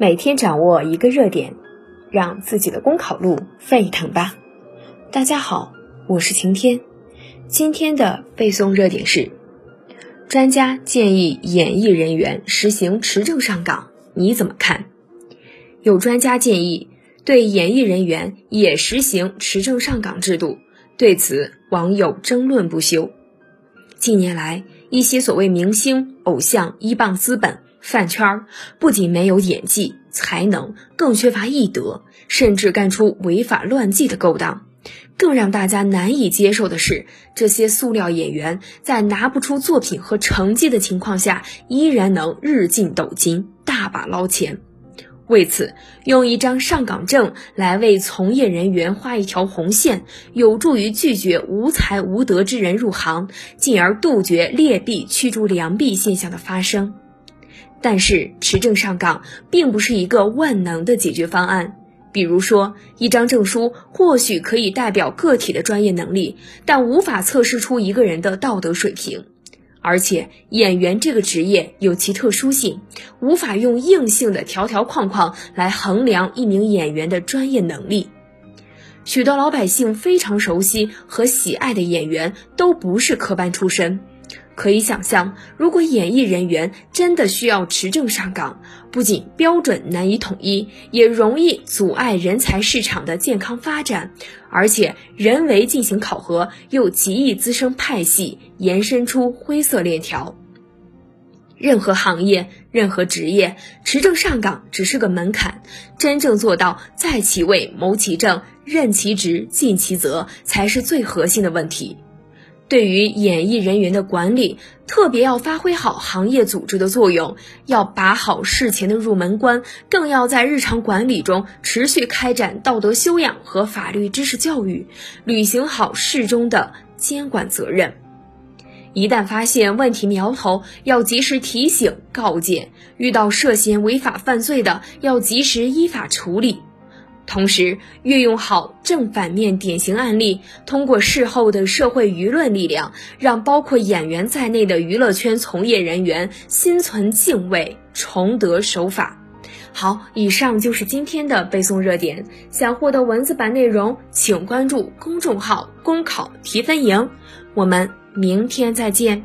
每天掌握一个热点，让自己的公考路沸腾吧！大家好，我是晴天。今天的背诵热点是：专家建议演艺人员实行持证上岗，你怎么看？有专家建议对演艺人员也实行持证上岗制度，对此网友争论不休。近年来，一些所谓明星、偶像一棒资本饭圈儿，不仅没有演技才能，更缺乏艺德，甚至干出违法乱纪的勾当。更让大家难以接受的是，这些塑料演员在拿不出作品和成绩的情况下，依然能日进斗金，大把捞钱。为此，用一张上岗证来为从业人员画一条红线，有助于拒绝无才无德之人入行，进而杜绝劣币驱逐良币现象的发生。但是，持证上岗并不是一个万能的解决方案。比如说，一张证书或许可以代表个体的专业能力，但无法测试出一个人的道德水平。而且，演员这个职业有其特殊性，无法用硬性的条条框框来衡量一名演员的专业能力。许多老百姓非常熟悉和喜爱的演员都不是科班出身。可以想象，如果演艺人员真的需要持证上岗，不仅标准难以统一，也容易阻碍人才市场的健康发展，而且人为进行考核又极易滋生派系，延伸出灰色链条。任何行业、任何职业，持证上岗只是个门槛，真正做到在其位谋其政、任其职尽其责，才是最核心的问题。对于演艺人员的管理，特别要发挥好行业组织的作用，要把好事前的入门关，更要在日常管理中持续开展道德修养和法律知识教育，履行好事中的监管责任。一旦发现问题苗头，要及时提醒告诫；遇到涉嫌违法犯罪的，要及时依法处理。同时，运用好正反面典型案例，通过事后的社会舆论力量，让包括演员在内的娱乐圈从业人员心存敬畏，重得守法。好，以上就是今天的背诵热点。想获得文字版内容，请关注公众号“公考提分营”。我们明天再见。